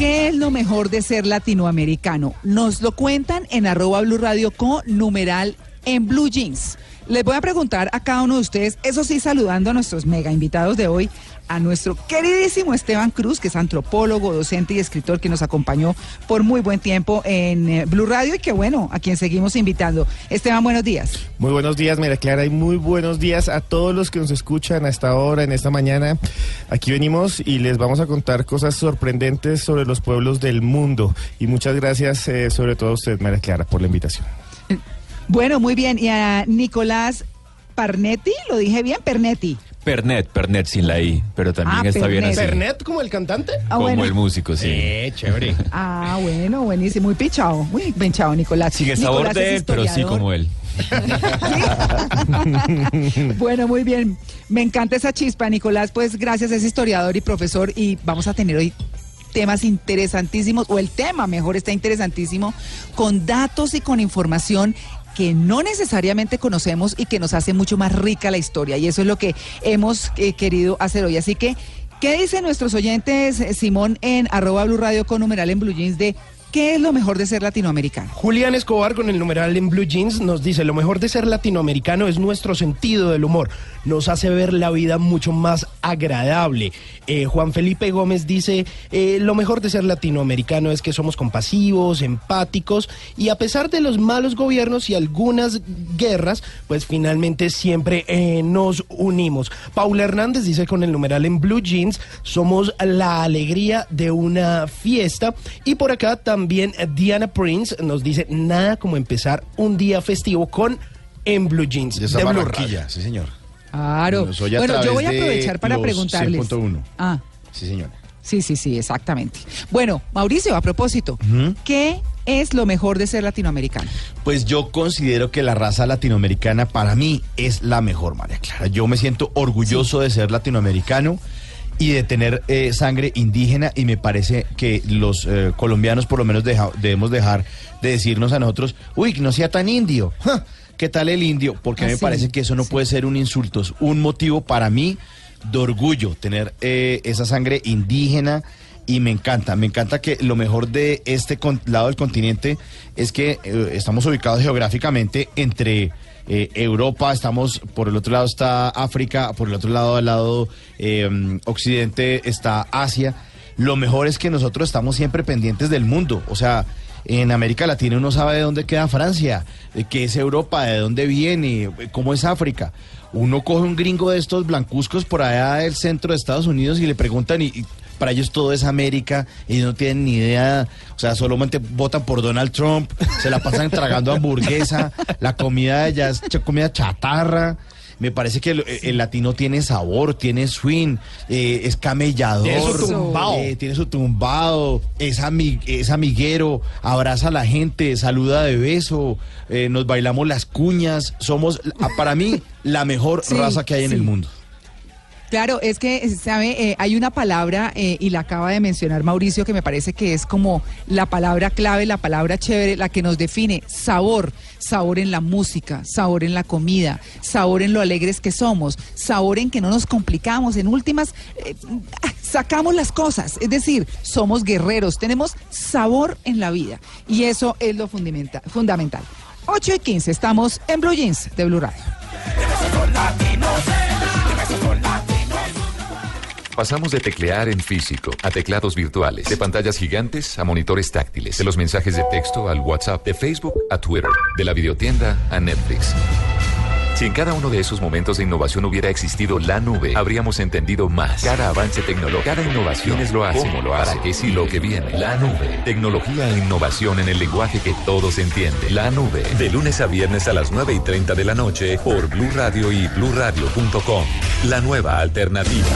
¿Qué es lo mejor de ser latinoamericano? Nos lo cuentan en arroba Blue Radio con numeral en Blue Jeans. Les voy a preguntar a cada uno de ustedes, eso sí, saludando a nuestros mega invitados de hoy, a nuestro queridísimo Esteban Cruz, que es antropólogo, docente y escritor que nos acompañó por muy buen tiempo en eh, Blue Radio y que bueno, a quien seguimos invitando. Esteban, buenos días. Muy buenos días, María Clara, y muy buenos días a todos los que nos escuchan a esta hora, en esta mañana. Aquí venimos y les vamos a contar cosas sorprendentes sobre los pueblos del mundo. Y muchas gracias, eh, sobre todo a usted, María Clara, por la invitación. Bueno, muy bien. Y a Nicolás Parnetti, lo dije bien, Pernetti. Pernet, Pernet sin la I, pero también Ah, está bien Pernet. así. ¿Pernet como el cantante? Ah, como bueno. el músico, sí. Eh, chévere. Ah, bueno, buenísimo. Muy pichado, muy pinchado, Nicolás. Sigue sabor Nicolás de él, pero sí como él. Bueno, muy bien. Me encanta esa chispa, Nicolás. Pues gracias, es historiador y profesor y vamos a tener hoy temas interesantísimos, o el tema mejor está interesantísimo, con datos y con información que no necesariamente conocemos y que nos hace mucho más rica la historia. Y eso es lo que hemos eh, querido hacer hoy. Así que, ¿qué dicen nuestros oyentes, eh, Simón, en arroba Blue Radio con numeral en Blue Jeans de qué es lo mejor de ser latinoamericano? Julián Escobar con el numeral en Blue Jeans nos dice, lo mejor de ser latinoamericano es nuestro sentido del humor. Nos hace ver la vida mucho más agradable. Eh, Juan Felipe Gómez dice, eh, lo mejor de ser latinoamericano es que somos compasivos, empáticos y a pesar de los malos gobiernos y algunas guerras, pues finalmente siempre eh, nos unimos. Paula Hernández dice con el numeral en Blue Jeans, somos la alegría de una fiesta. Y por acá también Diana Prince nos dice, nada como empezar un día festivo con en Blue Jeans. De esa de Blue Barranquilla, Radio. sí señor. Claro. Bueno, yo voy a aprovechar para preguntarles. 100.1. Ah. Sí señor. Sí, sí, sí, exactamente. Bueno, Mauricio, a propósito, ¿qué es lo mejor de ser latinoamericano? Pues yo considero que la raza latinoamericana para mí es la mejor, María Clara. Yo me siento orgulloso de ser latinoamericano y de tener eh, sangre indígena y me parece que los eh, colombianos por lo menos deja- debemos dejar de decirnos a nosotros, uy, que no sea tan indio. Ja, ¿Qué tal el indio? Porque a mí Ah, me sí, parece que eso no puede ser un insulto, es un motivo para mí de orgullo tener eh, esa sangre indígena y me encanta, me encanta que lo mejor de este lado del continente es que eh, estamos ubicados geográficamente entre eh, Europa, estamos por el otro lado está África, por el otro lado al lado eh, occidente está Asia. Lo mejor es que nosotros estamos siempre pendientes del mundo, o sea, en América Latina uno sabe de dónde queda Francia, de qué es Europa, de dónde viene, cómo es África. Uno coge un gringo de estos blancuzcos por allá del centro de Estados Unidos y le preguntan y, para ellos todo es América y no tienen ni idea, o sea, solamente votan por Donald Trump, se la pasan tragando hamburguesa, la comida de allá es comida chatarra. Me parece que el, el latino tiene sabor, tiene swing, eh, es camellador, Tiene su tumbao. eh, tiene su tumbado, es, ami- es amiguero, abraza a la gente, saluda de beso, eh, nos bailamos las cuñas, somos, para mí, la mejor Sí, raza que hay en sí. el mundo. Claro, es que, ¿sabe? Eh, hay una palabra, eh, y la acaba de mencionar Mauricio, que me parece que es como la palabra clave, la palabra chévere, la que nos define, sabor. Sabor en la música, sabor en la comida, sabor en lo alegres que somos, sabor en que no nos complicamos, en últimas, eh, sacamos las cosas. Es decir, somos guerreros, tenemos sabor en la vida. Y eso es lo fundamenta- fundamental. 8 y 15, estamos en Blue Jeans de Blue Radio. Pasamos de teclear en físico a teclados virtuales, de pantallas gigantes a monitores táctiles, de los mensajes de texto al WhatsApp, de Facebook a Twitter, de la videotienda a Netflix. Si en cada uno de esos momentos de innovación hubiera existido la nube, habríamos entendido más. Cada avance tecnológico, cada innovación es lo hace, cómo lo hace, para qué sí lo que viene. La nube. Tecnología e innovación en el lenguaje que todos entienden. La nube. De lunes a viernes a las 9 y 30 de la noche por Blue Radio y BlueRadio.com. La nueva alternativa.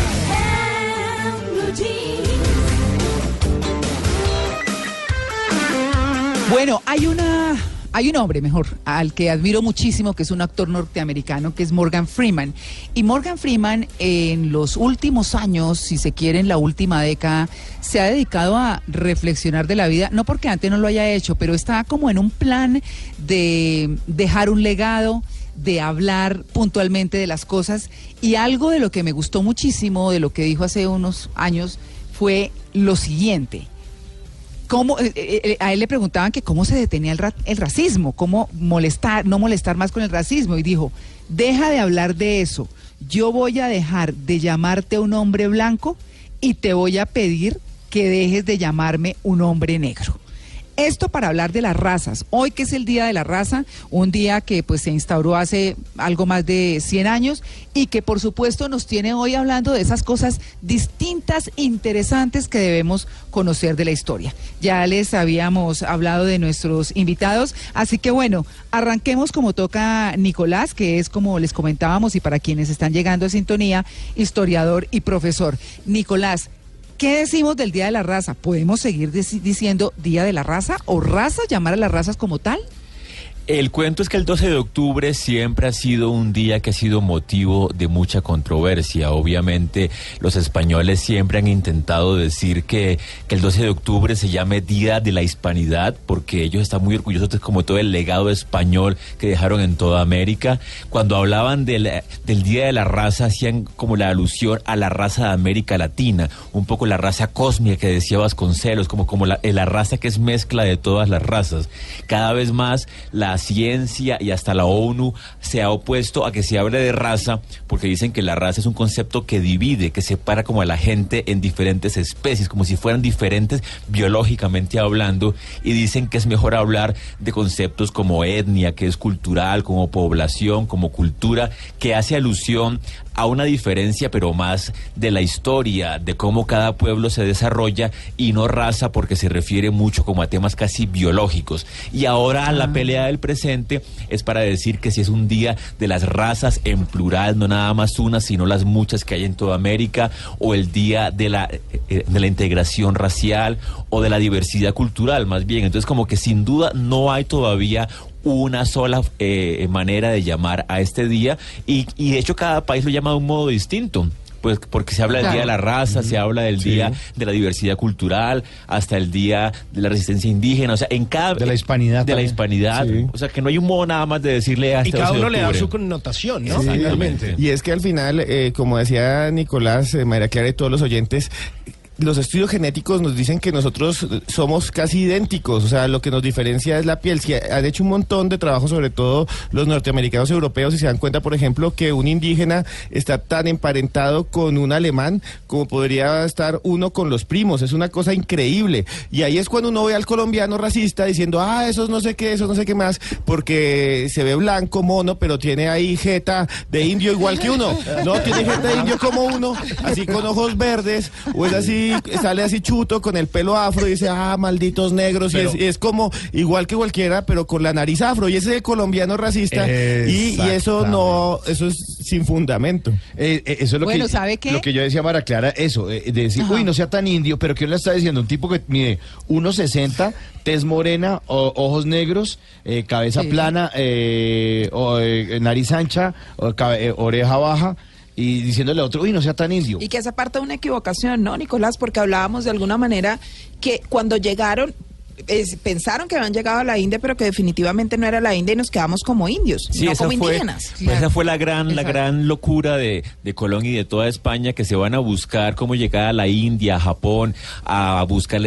Bueno, hay una hay un hombre, mejor, al que admiro muchísimo, que es un actor norteamericano, que es Morgan Freeman. Y Morgan Freeman, en los últimos años, si se quiere, en la última década, se ha dedicado a reflexionar de la vida, no porque antes no lo haya hecho, pero está como en un plan de dejar un legado, de hablar puntualmente de las cosas. Y algo de lo que me gustó muchísimo, de lo que dijo hace unos años, fue lo siguiente cómo, eh, eh, eh, a él le preguntaban que cómo se detenía el, ra- el racismo, cómo molestar, no molestar más con el racismo. Y dijo, deja de hablar de eso. Yo voy a dejar de llamarte un hombre blanco y te voy a pedir que dejes de llamarme un hombre negro. Esto para hablar de las razas. Hoy que es el Día de la Raza, un día que pues se instauró hace algo más de 100 años y que por supuesto nos tiene hoy hablando de esas cosas distintas, interesantes que debemos conocer de la historia. Ya les habíamos hablado de nuestros invitados, así que bueno, arranquemos como toca Nicolás, que es como les comentábamos y para quienes están llegando a sintonía, historiador y profesor. Nicolás, ¿Qué decimos del Día de la Raza? ¿Podemos seguir diciendo Día de la Raza o raza, llamar a las razas como tal? El cuento es que el 12 de octubre siempre ha sido un día que ha sido motivo de mucha controversia. Obviamente los españoles siempre han intentado decir que, que el 12 de octubre se llame Día de la Hispanidad porque ellos están muy orgullosos de como todo el legado español que dejaron en toda América. Cuando hablaban del, del Día de la Raza hacían como la alusión a la raza de América Latina, un poco la raza cósmica que decía Vasconcelos, como, como la, la raza que es mezcla de todas las razas. Cada vez más la ciencia y hasta la ONU se ha opuesto a que se hable de raza porque dicen que la raza es un concepto que divide, que separa como a la gente en diferentes especies, como si fueran diferentes biológicamente hablando y dicen que es mejor hablar de conceptos como etnia, que es cultural, como población, como cultura, que hace alusión a una diferencia, pero más de la historia, de cómo cada pueblo se desarrolla y no raza porque se refiere mucho como a temas casi biológicos. Y ahora la pelea del presente es para decir que si es un día de las razas en plural, no nada más una, sino las muchas que hay en toda América, o el día de la, eh, de la integración racial o de la diversidad cultural, más bien. Entonces como que sin duda no hay todavía una sola eh, manera de llamar a este día y, y de hecho cada país lo llama de un modo distinto. Pues porque se habla del Claro. Día de la Raza, se habla del Día de la Diversidad Cultural, hasta el Día de la Resistencia Indígena, o sea, en cada... De la hispanidad De la hispanidad. Sí. O sea, que no hay un modo nada más de decirle a Y este cada 12 de uno le da su connotación, ¿no? Sí. Finalmente. Y es que al final, eh, como decía Nicolás, eh, María Clara y todos los oyentes, los estudios genéticos nos dicen que nosotros somos casi idénticos, o sea, lo que nos diferencia es la piel. Si han hecho un montón de trabajo, sobre todo los norteamericanos europeos, y se dan cuenta, por ejemplo, que un indígena está tan emparentado con un alemán como podría estar uno con los primos. Es una cosa increíble. Y ahí es cuando uno ve al colombiano racista diciendo, ah, esos no sé qué, esos no sé qué más, porque se ve blanco, mono, pero tiene ahí jeta de indio igual que uno. No, tiene jeta de indio como uno, así con ojos verdes, o es así, sale así chuto con el pelo afro y dice, ah, malditos negros, y es, y es como igual que cualquiera, pero con la nariz afro, y ese es el colombiano racista, y, y eso no, eso es sin fundamento. Eh, eh, eso es lo, Bueno, que, ¿sabe qué? lo que yo decía Mara Clara, eso, eh, de decir, Ajá. uy, no sea tan indio, pero ¿qué le está diciendo? Un tipo que mide 1,60, tez morena, o- ojos negros, eh, cabeza Sí. plana, eh, o, eh, nariz ancha, o cabe- eh, oreja baja, y diciéndole a otro, uy, no sea tan indio. Y que esa parte de una equivocación, ¿no, Nicolás? Porque hablábamos de alguna manera que cuando llegaron, es- pensaron que habían llegado a la India, pero que definitivamente no era la India y nos quedamos como indios, Sí, no esa como fue, indígenas. pues esa fue la gran, la gran locura de, de Colón y de toda España, que se van a buscar cómo llegar a la India, a Japón, a buscar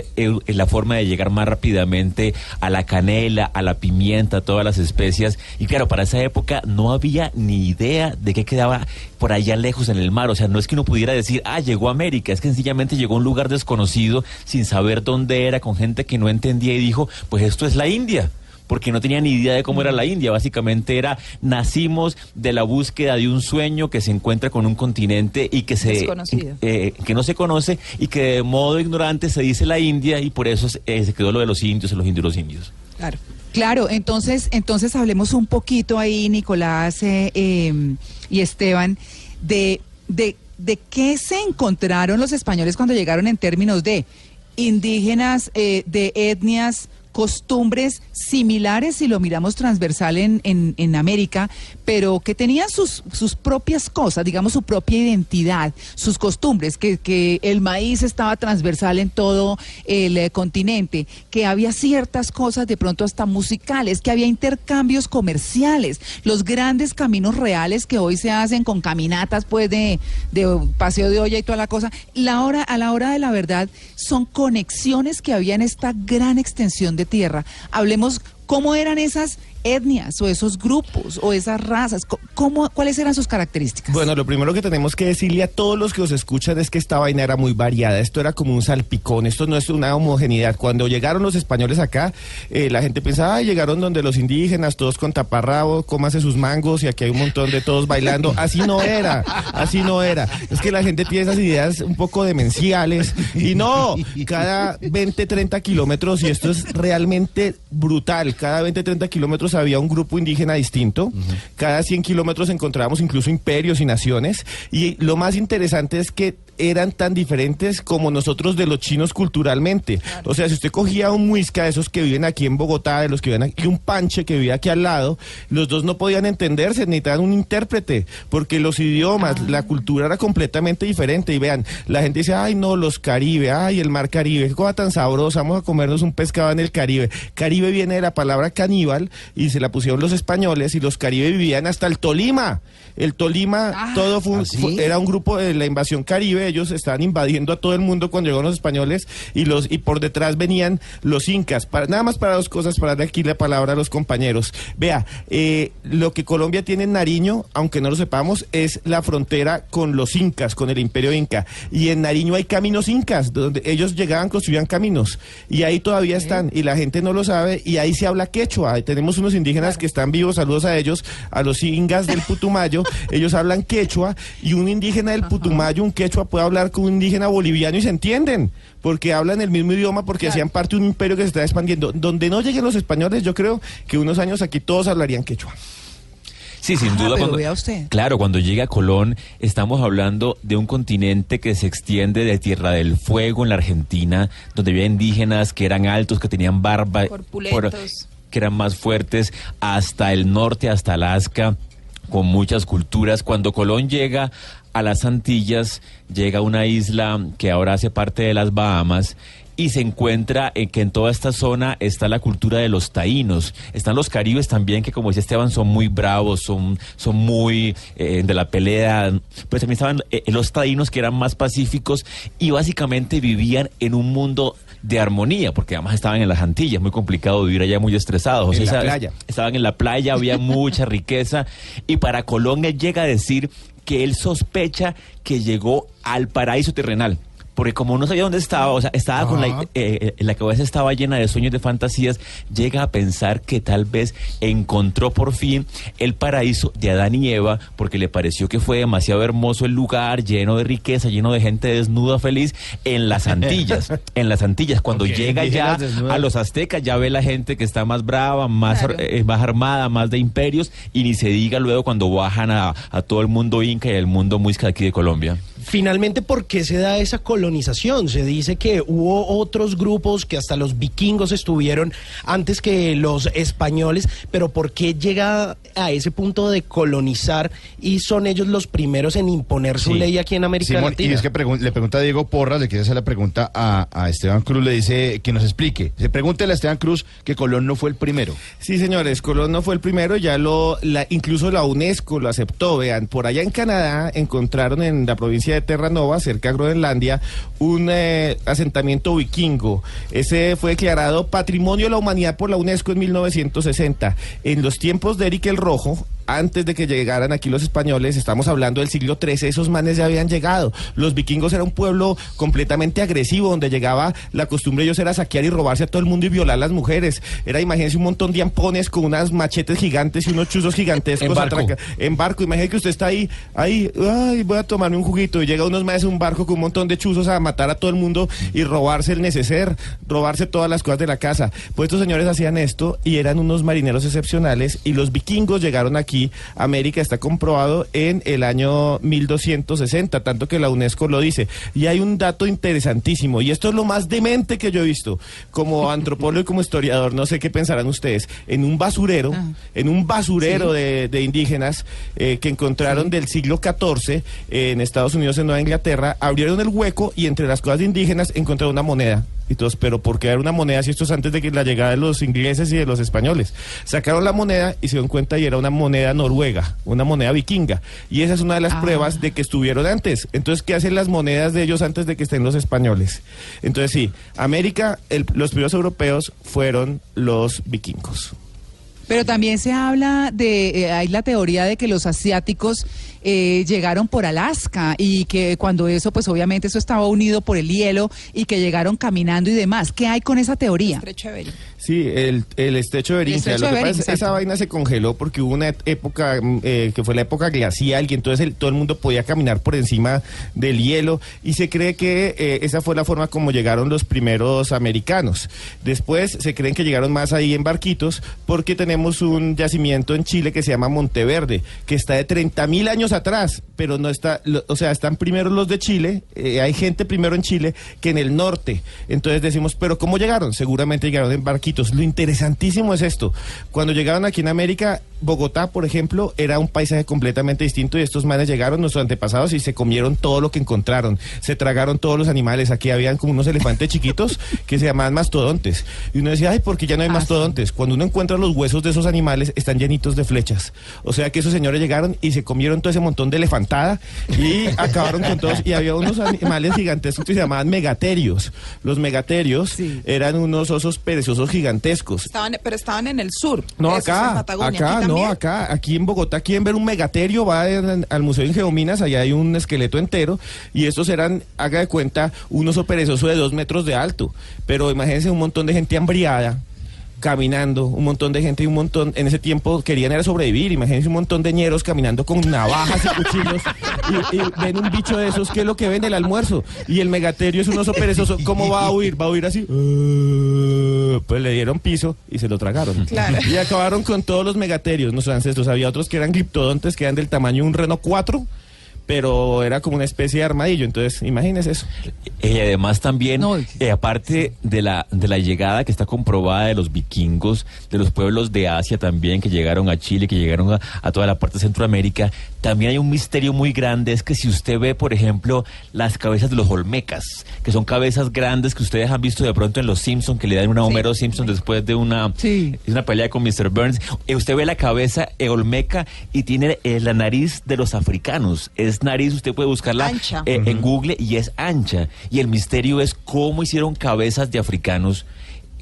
la forma de llegar más rápidamente a la canela, a la pimienta, a todas las especias. Y claro, para esa época no había ni idea de qué quedaba por allá lejos en el mar. O sea, no es que uno pudiera decir, ah, llegó a América, es que sencillamente llegó a un lugar desconocido sin saber dónde era, con gente que no entendía y dijo, pues esto es la India porque no tenía ni idea de cómo era la India. Básicamente era, nacimos de la búsqueda de un sueño que se encuentra con un continente y que se eh, que no se conoce y que de modo ignorante se dice la India y por eso eh, se quedó lo de los indios, los indios, los indios. Claro. Claro, entonces, entonces hablemos un poquito ahí, Nicolás eh, eh, y Esteban, de, de, de qué se encontraron los españoles cuando llegaron en términos de indígenas, eh, de etnias costumbres similares si lo miramos transversal en, en, en América, pero que tenían sus, sus propias cosas, digamos su propia identidad, sus costumbres, que, que el maíz estaba transversal en todo el eh, continente, que había ciertas cosas de pronto hasta musicales, que había intercambios comerciales, los grandes caminos reales que hoy se hacen con caminatas pues de, de paseo de olla y toda la cosa, la hora, a la hora de la verdad son conexiones que había en esta gran extensión de tierra. Hablemos cómo eran esas etnias o esos grupos o esas razas, ¿cómo, ¿cuáles eran sus características? Bueno, lo primero que tenemos que decirle a todos los que os escuchan es que esta vaina era muy variada. Esto era como un salpicón, esto no es una homogeneidad. Cuando llegaron los españoles acá, eh, la gente pensaba, "Ay, llegaron donde los indígenas, todos con taparrabo, cómase sus mangos y aquí hay un montón de todos bailando. Así no era, así no era. Es que la gente tiene esas ideas un poco demenciales y no, cada 20, 30 kilómetros, y esto es realmente brutal, cada 20, 30 kilómetros había un grupo indígena distinto, cada 100 kilómetros encontrábamos incluso imperios y naciones, y lo más interesante es que eran tan diferentes como nosotros de los chinos culturalmente. O sea, si usted cogía un muisca de esos que viven aquí en Bogotá, de los que viven aquí, y un panche que vive aquí al lado, los dos no podían entenderse, necesitaban un intérprete, porque los idiomas, la cultura era completamente diferente. Y vean, la gente dice, ay no, los Caribe, ay el mar Caribe, qué cosa tan sabrosa, vamos a comernos un pescado en el Caribe. Caribe viene de la palabra caníbal y se la pusieron los españoles y los Caribe vivían hasta el Tolima. El Tolima, Ah. todo fue, un- ¿Ah, sí? fue- era un grupo de la invasión Caribe, ellos estaban invadiendo a todo el mundo cuando llegaron los españoles y los y por detrás venían los incas. Para, nada más para dos cosas, para darle aquí la palabra a los compañeros. Vea, eh, lo que Colombia tiene en Nariño, aunque no lo sepamos, es la frontera con los incas, con el imperio inca. Y en Nariño hay caminos incas, donde ellos llegaban, construían caminos. Y ahí todavía están, y la gente no lo sabe, y ahí se habla quechua. Tenemos unos indígenas que están vivos, saludos a ellos, a los ingas del Putumayo, ellos hablan quechua, y un indígena del Putumayo, un quechua, puede hablar con un indígena boliviano y se entienden, porque hablan el mismo idioma, porque hacían parte de un imperio que se está expandiendo. Donde no lleguen los españoles, yo creo que unos años aquí todos hablarían quechua. Sí, sin Ah, duda. pero cuando, vea usted. Claro, cuando llega Colón, estamos hablando de un continente que se extiende de Tierra del Fuego en la Argentina, donde había indígenas que eran altos, que tenían barba, Corpulentos. Que eran más fuertes, hasta el norte, hasta Alaska, con muchas culturas. Cuando Colón llega a las Antillas, llega a una isla que ahora hace parte de las Bahamas y se encuentra en que en toda esta zona está la cultura de los taínos. Están los caribes también, que como decía Esteban, son muy bravos, son, son muy eh, de la pelea. Pero también estaban eh, los taínos que eran más pacíficos y básicamente vivían en un mundo de armonía, porque además estaban en las Antillas, muy complicado vivir allá, muy estresados. En la playa. Estaban en la playa, había mucha riqueza. Y para Colón él llega a decir que él sospecha que llegó al paraíso terrenal. Porque como no sabía dónde estaba, o sea, estaba con la, eh, eh, la cabeza estaba llena de sueños, de fantasías, llega a pensar que tal vez encontró por fin el paraíso de Adán y Eva, porque le pareció que fue demasiado hermoso el lugar, lleno de riqueza, lleno de gente desnuda, feliz, en las Antillas. en las Antillas, cuando llega ya a los aztecas, ya ve la gente que está más brava, más, Claro. eh, más armada, más de imperios, y ni se diga luego cuando bajan a, a todo el mundo inca y el mundo muisca de aquí de Colombia. Finalmente, ¿por qué se da esa colonización? Se dice que hubo otros grupos que hasta los vikingos estuvieron antes que los españoles, pero ¿por qué llega a ese punto de colonizar y son ellos los primeros en imponer su Sí. ley aquí en América Simón, Latina? Y es que pregun- le pregunta a Diego Porras, le quiere hacer la pregunta a, a Esteban Cruz, le dice que nos explique. Se pregúntele a Esteban Cruz que Colón no fue el primero. Sí, señores, Colón no fue el primero, ya lo, la, incluso la UNESCO lo aceptó. Vean, por allá en Canadá encontraron en la provincia de Terranova, cerca de Groenlandia, un eh, asentamiento vikingo. Ese fue declarado Patrimonio de la Humanidad por la UNESCO en 1960. En los tiempos de Eric el Rojo, antes de que llegaran aquí los españoles, estamos hablando del siglo XIII, esos manes ya habían llegado. Los vikingos era un pueblo completamente agresivo, donde llegaba la costumbre de ellos era saquear y robarse a todo el mundo y violar a las mujeres. Era, imagínense, un montón de ampones con unas machetes gigantes y unos chuzos gigantescos. En barco. En barco, imagínese que usted está ahí, ahí, ay, voy a tomarme un juguito y llega unos más un barco con un montón de chuzos a matar a todo el mundo y robarse el neceser, robarse todas las cosas de la casa. Pues estos señores hacían esto y eran unos marineros excepcionales y los vikingos llegaron aquí aquí América está comprobado en el año 1260, tanto que la UNESCO lo dice. Y hay un dato interesantísimo, y esto es lo más demente que yo he visto, como antropólogo y como historiador, no sé qué pensarán ustedes, en un basurero, Ah. en un basurero de, de indígenas eh, que encontraron del siglo XIV en Estados Unidos, en Nueva Inglaterra, abrieron el hueco y entre las cosas de indígenas encontraron una moneda. Y todos, pero ¿por qué era una moneda si esto es antes de que la llegada de los ingleses y de los españoles? Sacaron la moneda y se dieron cuenta y era una moneda noruega, una moneda vikinga. Y esa es una de las Ah. pruebas de que estuvieron antes. Entonces, ¿qué hacen las monedas de ellos antes de que estén los españoles? Entonces, sí, América, el- los primeros europeos fueron los vikingos. Pero también se habla de, eh, hay la teoría de que los asiáticos eh, llegaron por Alaska y que cuando eso, pues obviamente eso estaba unido por el hielo y que llegaron caminando y demás. ¿Qué hay con esa teoría? Estrecho de Bering. Sí, el, el estrecho de Beringia. estrecho Lo que de pasa es Bering, que esa vaina se congeló porque hubo una época mm, eh, que fue la época glacial y entonces el- todo el mundo podía caminar por encima del hielo y se cree que eh, esa fue la forma como llegaron los primeros americanos. Después se creen que llegaron más ahí en barquitos porque tenemos un yacimiento en Chile que se llama Monteverde, que está de 30 mil años atrás, pero no está, lo- o sea, están primero los de Chile, eh, hay gente primero en Chile que en el norte. Entonces decimos, pero ¿cómo llegaron? Seguramente llegaron en barquitos. Lo interesantísimo es esto. Cuando llegaron aquí en América, Bogotá, por ejemplo, era un paisaje completamente distinto y estos manes llegaron, nuestros antepasados, y se comieron todo lo que encontraron. Se tragaron todos los animales. Aquí habían como unos elefantes chiquitos que se llamaban mastodontes. Y uno decía, ay, ¿por qué ya no hay Ah, mastodontes? Cuando uno encuentra los huesos de esos animales, están llenitos de flechas. O sea que esos señores llegaron y se comieron todo ese montón de elefantada y acabaron con todos. Y había unos animales gigantescos que se llamaban megaterios. Los megaterios Sí. eran unos osos perezosos gigantescos. Estaban, pero estaban en el sur. No, esos en acá, Patagonia. acá, ¿Aquí no, acá, aquí en Bogotá quieren ver un megaterio, va al Museo de Geominas, allá hay un esqueleto entero, y estos eran, haga de cuenta, un oso perezoso de dos metros de alto, pero imagínense un montón de gente hambriada, caminando, un montón de gente y un montón, en ese tiempo querían era sobrevivir, imagínense un montón de ñeros caminando con navajas y cuchillos, y, y ven un bicho de esos, ¿qué es lo que ven? El almuerzo, y el megaterio es un oso perezoso, ¿cómo va a huir? Va a huir así, pues le dieron piso y se lo tragaron. Claro. Y acabaron con todos los megaterios, nuestros ancestros. Había otros que eran gliptodontes, que eran del tamaño de un Renault 4, pero era como una especie de armadillo. Entonces, imagínese eso. Y además también, No. eh, aparte de la, de la llegada que está comprobada de los vikingos, de los pueblos de Asia también, que llegaron a Chile, que llegaron a, a toda la parte de Centroamérica, también hay un misterio muy grande, es que si usted ve, por ejemplo, las cabezas de los olmecas, que son cabezas grandes que ustedes han visto de pronto en Los Simpsons, que le dan una a Homero Simpson después de una, Sí. es una pelea con Mr. Burns, eh, usted ve la cabeza eh, olmeca y tiene eh, la nariz de los africanos, es nariz, usted puede buscarla Ancha. eh, en Google y es ancha. Y el misterio es cómo hicieron cabezas de africanos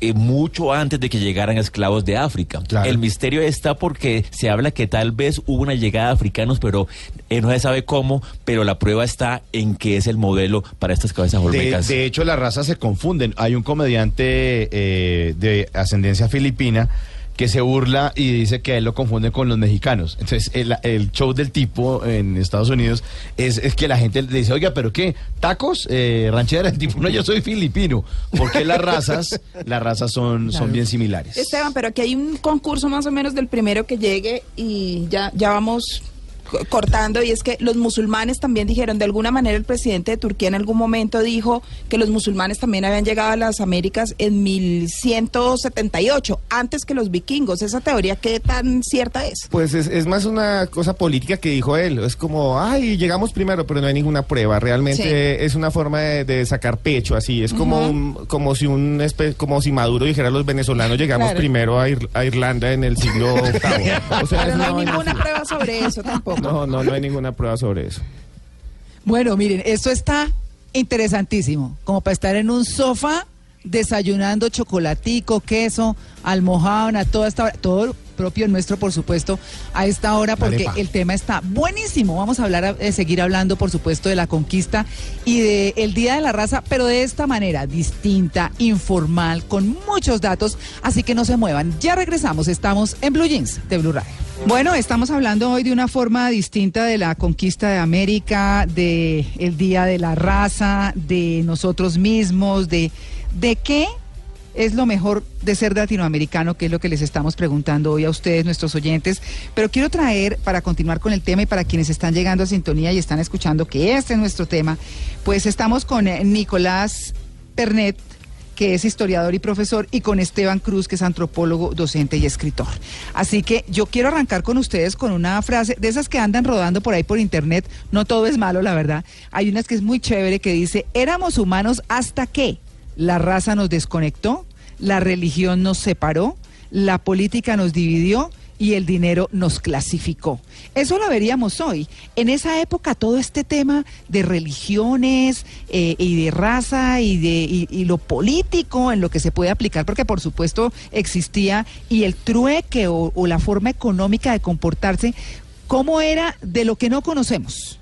eh, mucho antes de que llegaran esclavos de África. Claro. El misterio está porque se habla que tal vez hubo una llegada de africanos, pero eh, no se sabe cómo, pero la prueba está en que es el modelo para estas cabezas De, olmecas. de hecho, las razas se confunden. Hay un comediante eh, de ascendencia filipina que se burla y dice que a él lo confunden con los mexicanos. Entonces, el, el show del tipo en Estados Unidos es, es que la gente le dice, oiga, ¿pero qué? ¿Tacos? Eh, ¿Ranchera? El tipo, no, yo soy filipino. Porque las razas, las razas son, son bien similares. Esteban, pero aquí hay un concurso más o menos del primero que llegue y ya, ya vamos cortando y es que los musulmanes también dijeron, de alguna manera el presidente de Turquía en algún momento dijo que los musulmanes también habían llegado a las Américas en 1178, antes que los vikingos. ¿Esa teoría qué tan cierta es? Pues es, es más una cosa política que dijo él. Es como, ay, llegamos primero, pero no hay ninguna prueba. Realmente Sí. es una forma de, de sacar pecho, así. Es como, un- como si un espe- como si Maduro dijera los venezolanos llegamos Claro. primero a, Ir- a Irlanda en el siglo VIII. O sea, Pero es no hay ninguna prueba sobre eso tampoco. No, no, no hay ninguna prueba sobre eso. Bueno, miren, esto está interesantísimo, como para estar en un sofá desayunando chocolatico, queso, almohábana, toda esta hora, todo propio nuestro, por supuesto, a esta hora, porque el tema está buenísimo. Vamos a hablar, eh, seguir hablando, por supuesto, de la conquista y de el Día de la Raza, pero de esta manera, distinta, informal, con muchos datos, así que no se muevan. Ya regresamos, estamos en Blue Jeans de Blue Radio. Bueno, estamos hablando hoy de una forma distinta de la conquista de América, de el Día de la Raza, de nosotros mismos, de, de qué es lo mejor de ser latinoamericano? Que es lo que les estamos preguntando hoy a ustedes, nuestros oyentes. Pero quiero traer, para continuar con el tema y para quienes están llegando a sintonía y están escuchando que este es nuestro tema, pues estamos con eh, Nicolás Pernet que es historiador y profesor, y con Esteban Cruz, que es antropólogo, docente y escritor. Así que yo quiero arrancar con ustedes con una frase de esas que andan rodando por ahí por internet. No todo es malo, la verdad. Hay unas que es muy chévere que dice, éramos humanos hasta que la raza nos desconectó, la religión nos separó, la política nos dividió y el dinero nos clasificó. Eso lo veríamos hoy. En esa época todo este tema de religiones eh, y de raza y de y, lo político en lo que se puede aplicar, porque por supuesto existía y el trueque o, o la forma económica de comportarse, ¿cómo era de lo que no conocemos?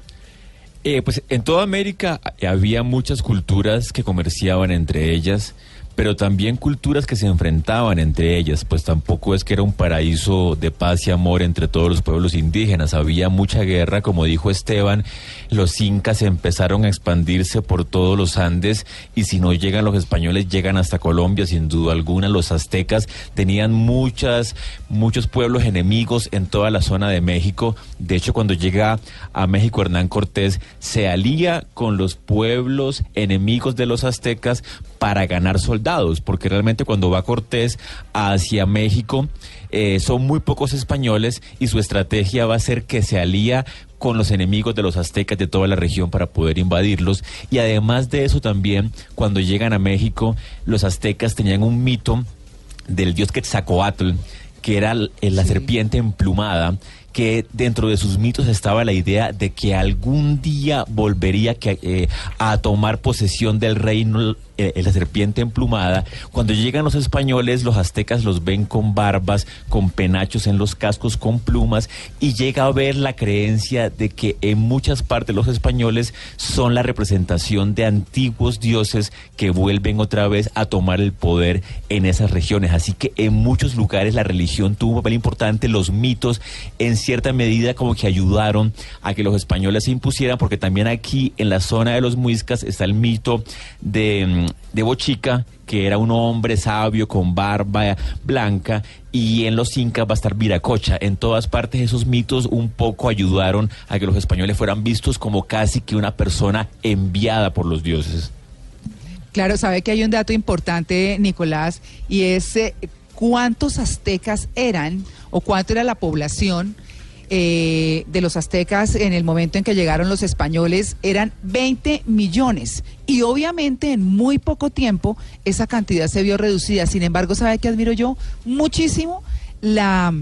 Eh, pues en toda América había muchas culturas que comerciaban entre ellas pero también culturas que se enfrentaban entre ellas, pues tampoco es que era un paraíso de paz y amor entre todos los pueblos indígenas, había mucha guerra, como dijo Esteban, los incas empezaron a expandirse por todos los Andes y si no llegan los españoles llegan hasta Colombia sin duda alguna, los aztecas tenían muchas muchos pueblos enemigos en toda la zona de México, de hecho cuando llega a México Hernán Cortés se alía con los pueblos enemigos de los aztecas para ganar soldados, porque realmente cuando va Cortés hacia México eh, son muy pocos españoles y su estrategia va a ser que se alía con los enemigos de los aztecas de toda la región para poder invadirlos. Y además de eso también, cuando llegan a México, los aztecas tenían un mito del dios Quetzalcoatl, que era la serpiente emplumada, que dentro de sus mitos estaba la idea de que algún día volvería eh, a tomar posesión del reino eh, la serpiente emplumada. Cuando llegan los españoles, los aztecas los ven con barbas, con penachos en los cascos, con plumas, y llega a ver la creencia de que en muchas partes los españoles son la representación de antiguos dioses que vuelven otra vez a tomar el poder en esas regiones. Así que en muchos lugares la religión tuvo un papel importante, los mitos en cierta medida como que ayudaron a que los españoles se impusieran, porque también aquí en la zona de los muiscas está el mito de mm, de Bochica, que era un hombre sabio con barba blanca, y en los incas va a estar Viracocha. En todas partes esos mitos un poco ayudaron a que los españoles fueran vistos como casi que una persona enviada por los dioses. Claro, sabe que hay un dato importante, Nicolás, y es eh, cuántos aztecas eran o cuánto era la población eh, de los aztecas en el momento en que llegaron los españoles eran 20 millones y obviamente en muy poco tiempo esa cantidad se vio reducida. Sin embargo, ¿sabe qué admiro yo? Muchísimo la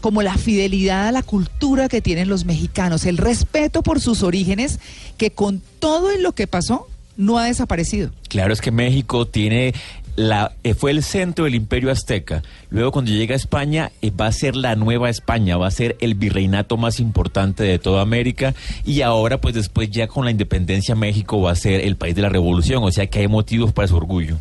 como la fidelidad a la cultura que tienen los mexicanos, el respeto por sus orígenes, que con todo lo que pasó no ha desaparecido. Claro, es que México tiene la, eh, fue el centro del imperio azteca. Luego cuando llega a España eh, va a ser la nueva España, va a ser el virreinato más importante de toda América y ahora pues después ya con la independencia México va a ser el país de la revolución, o sea que hay motivos para su orgullo.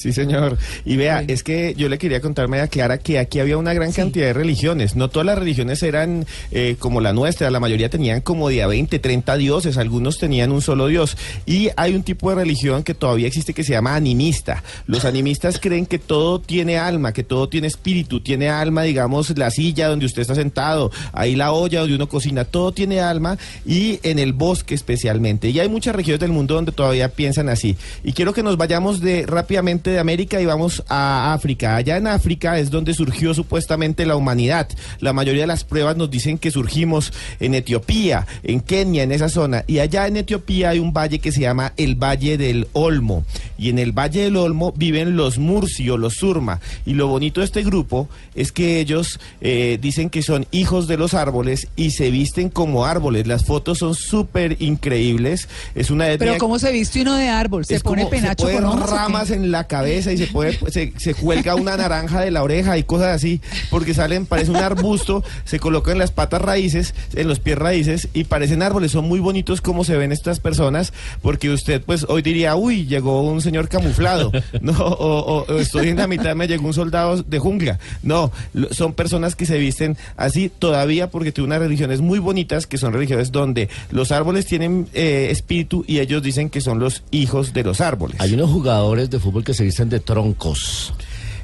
Sí, señor. Y vea, es que yo le quería contarme a Clara que aquí había una gran cantidad de religiones. No todas las religiones eran eh, como la nuestra, la mayoría tenían como de a 20, 30 dioses, algunos tenían un solo dios. Y hay un tipo de religión que todavía existe que se llama animista. Los animistas creen que todo tiene alma, que todo tiene espíritu, tiene alma, digamos, la silla donde usted está sentado, ahí la olla donde uno cocina, todo tiene alma y en el bosque especialmente. Y hay muchas regiones del mundo donde todavía piensan así. Y quiero que nos vayamos de rápidamente de América y vamos a África. Allá en África es donde surgió supuestamente la humanidad. La mayoría de las pruebas nos dicen que surgimos en Etiopía, en Kenia, en esa zona. Y allá en Etiopía hay un valle que se llama el Valle del Olmo. Y en el Valle del Olmo viven los Murcio, los Surma. Y lo bonito de este grupo es que ellos eh, dicen que son hijos de los árboles y se visten como árboles. Las fotos son súper increíbles. Es una Pero ¿cómo se viste uno de árbol? ¿Se pone penacho se con ramas en la cabeza cabeza y se puede se, se cuelga una naranja de la oreja y cosas así, porque salen, parece un arbusto, se colocan las patas raíces, en los pies raíces y parecen árboles, son muy bonitos como se ven estas personas, porque usted pues hoy diría, uy, llegó un señor camuflado, no, o, estoy en la mitad, me llegó un soldado de jungla, no, son personas que se visten así todavía porque tiene unas religiones muy bonitas, que son religiones donde los árboles tienen eh, espíritu y ellos dicen que son los hijos de los árboles. Hay unos jugadores de fútbol que se visten de troncos.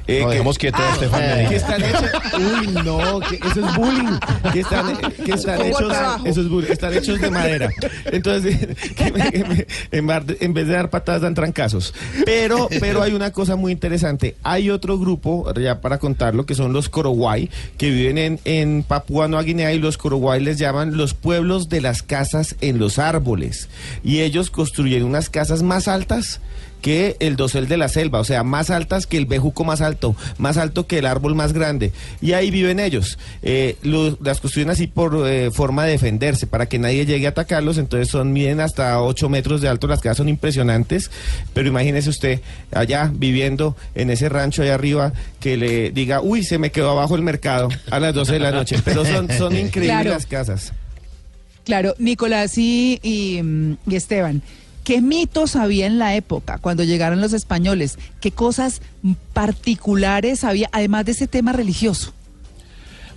Eh, No, dejemos quieto a Estefan que Medina. están hechos. Uy, no, que eso es bullying. Que están, que están hechos. Eso es bullying. Están hechos de madera. Entonces, que me- que me- en, vez de dar patadas, dan trancazos. Pero, pero hay una cosa muy interesante. Hay otro grupo, ya para contarlo, que son los Korowai, que viven en, en Papúa Nueva Guinea y los Korowai les llaman los pueblos de las casas en los árboles. Y ellos construyen unas casas más altas que el dosel de la selva, o sea, más altas que el bejuco más alto, más alto que el árbol más grande. Y ahí viven ellos. Eh, lo- las construyen así por eh, forma de defenderse, para que nadie llegue a atacarlos. Entonces son miden hasta 8 metros de alto, las casas son impresionantes. Pero imagínese usted allá viviendo en ese rancho allá arriba que le diga, uy, se me quedó abajo el mercado a las 12 de la noche. Pero son, son increíbles Claro. las casas. Claro, Nicolás y, y, mm, y Esteban, ¿qué mitos había en la época cuando llegaron los españoles? ¿Qué cosas particulares había, además de ese tema religioso?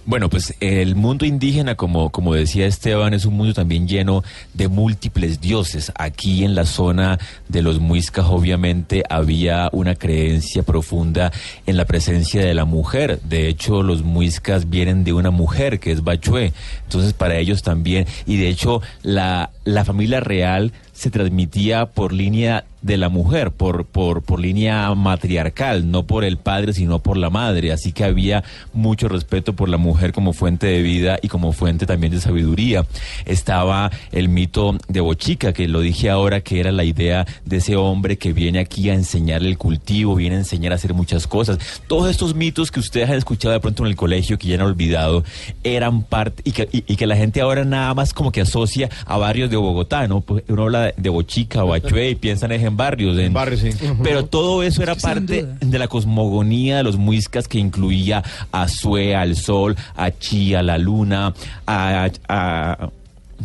Bueno, pues el mundo indígena, como, como decía Esteban, es un mundo también lleno de múltiples dioses. Aquí en la zona de los muiscas, obviamente, había una creencia profunda en la presencia de la mujer. De hecho, los muiscas vienen de una mujer que es Bachué. Entonces, para ellos también, y de hecho, la, la familia real se transmitía por línea de la mujer, por, por, por línea matriarcal, no por el padre, sino por la madre. Así que había mucho respeto por la mujer como fuente de vida y como fuente también de sabiduría. Estaba el mito de Bochica, que lo dije ahora, que era la idea de ese hombre que viene aquí a enseñar el cultivo, viene a enseñar a hacer muchas cosas. Todos estos mitos que ustedes han escuchado de pronto en el colegio, que ya han olvidado, eran parte, y que, y, y que la gente ahora nada más como que asocia a barrios de Bogotá, ¿no? Pues uno habla de, de Bochica o Bachué y piensan es en barrios. En, Barrios, sí. Pero todo eso era parte de la cosmogonía de los muiscas que incluía a Sue, al sol, a Chi, a la luna, a, a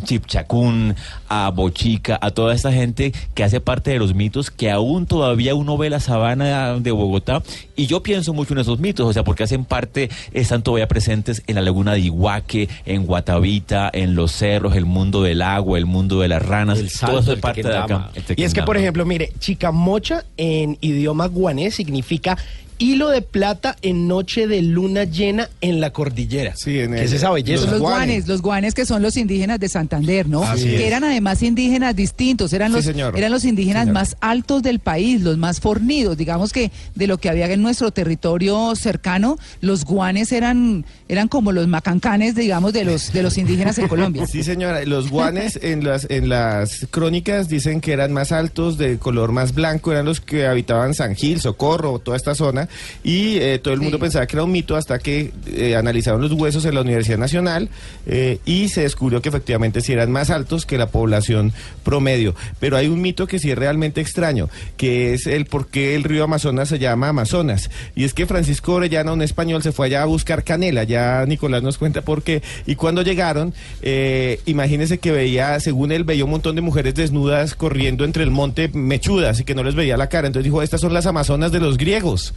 Chipchacún, a Bochica, a toda esta gente que hace parte de los mitos que aún todavía uno ve la sabana de Bogotá y yo pienso mucho en esos mitos, o sea, porque hacen parte, están todavía presentes en la laguna de Iguaque, en Guatavita, en los cerros, el mundo del agua, el mundo de las ranas, El salto todo eso es parte de acá. Y es que, por ejemplo, mire, chicamocha en idioma guanés significa hilo de plata en noche de luna llena en la cordillera. Sí, en ¿Qué el- es esa belleza? Son los guanes. guanes, los guanes que son los indígenas de Santander, ¿no? Así que es. eran además indígenas distintos, eran Sí, los señor. eran los indígenas Señor. más altos del país, los más fornidos, digamos que de lo que había en nuestro territorio cercano, los guanes eran eran como los macancanes, digamos, de los de los indígenas en Colombia. Sí, señora. Los guanes en las, en las crónicas dicen que eran más altos, de color más blanco, eran los que habitaban San Gil, Socorro, toda esta zona. Y eh, todo el mundo Sí. pensaba que era un mito hasta que eh, analizaron los huesos en la Universidad Nacional eh, y se descubrió que efectivamente sí eran más altos que la población promedio. Pero hay un mito que sí es realmente extraño, que es el por qué el río Amazonas se llama Amazonas. Y es que Francisco Orellana, un español, se fue allá a buscar canela. Ya Nicolás nos cuenta por qué. Y cuando llegaron, eh, imagínense que veía, según él, veía un montón de mujeres desnudas corriendo entre el monte mechudas y que no les veía la cara. Entonces dijo, estas son las Amazonas de los griegos.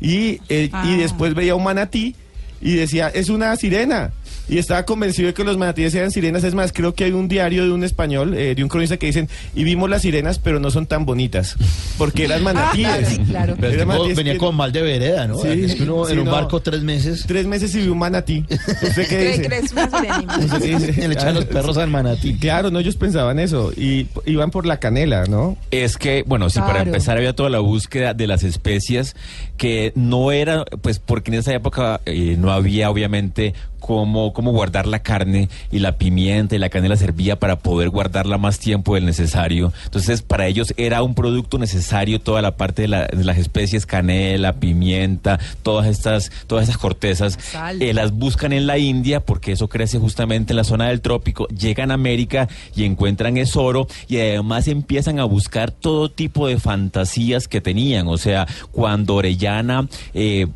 Y, eh, Ah. y después veía un manatí y decía, es una sirena. Y estaba convencido de que los manatíes eran sirenas. Es más, creo que hay un diario de un español, eh, de un cronista que dicen, y vimos las sirenas, pero no son tan bonitas. Porque eran manatíes. Ah, sí, claro. Pero Eran tipo, manatíes venía que- con mal de vereda, ¿no? Sí, es que uno sí, en un no. barco tres meses Tres meses y vi un manatí. ¿Usted qué ¿Cree dice? le echan los perros al manatí. Claro, no, ellos pensaban eso. Y iban por la canela, ¿no? Es que, bueno, sí, para empezar había toda la búsqueda de las especias que no era, pues porque en esa época eh, no había obviamente cómo, cómo guardar la carne y la pimienta y la canela servía para poder guardarla más tiempo del necesario. Entonces, para ellos era un producto necesario toda la parte de, la- de las especies, canela, pimienta, todas estas, todas esas cortezas. Eh, las buscan en la India porque eso crece justamente en la zona del trópico, llegan a América y encuentran ese oro y además empiezan a buscar todo tipo de fantasías que tenían. O sea, cuando Orellana... eh,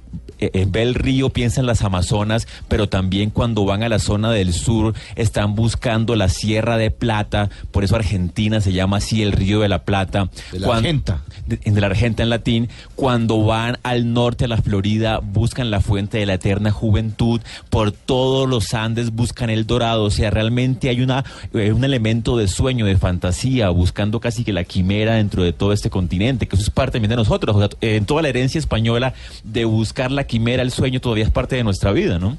eh, eh, ve el río, piensa en las Amazonas, pero también cuando van a la zona del sur están buscando la Sierra de Plata, por eso Argentina se llama así el Río de la Plata. De la Cuan- Argenta. de, de la Argenta en latín, cuando van al norte a la Florida, buscan la fuente de la eterna juventud, por todos los Andes buscan el dorado, o sea, realmente hay una, eh, un elemento de sueño, de fantasía, buscando casi que la quimera dentro de todo este continente, que eso es parte también de nosotros, o sea, en toda la herencia española de buscar la quimera, el sueño, todavía es parte de nuestra vida, ¿no?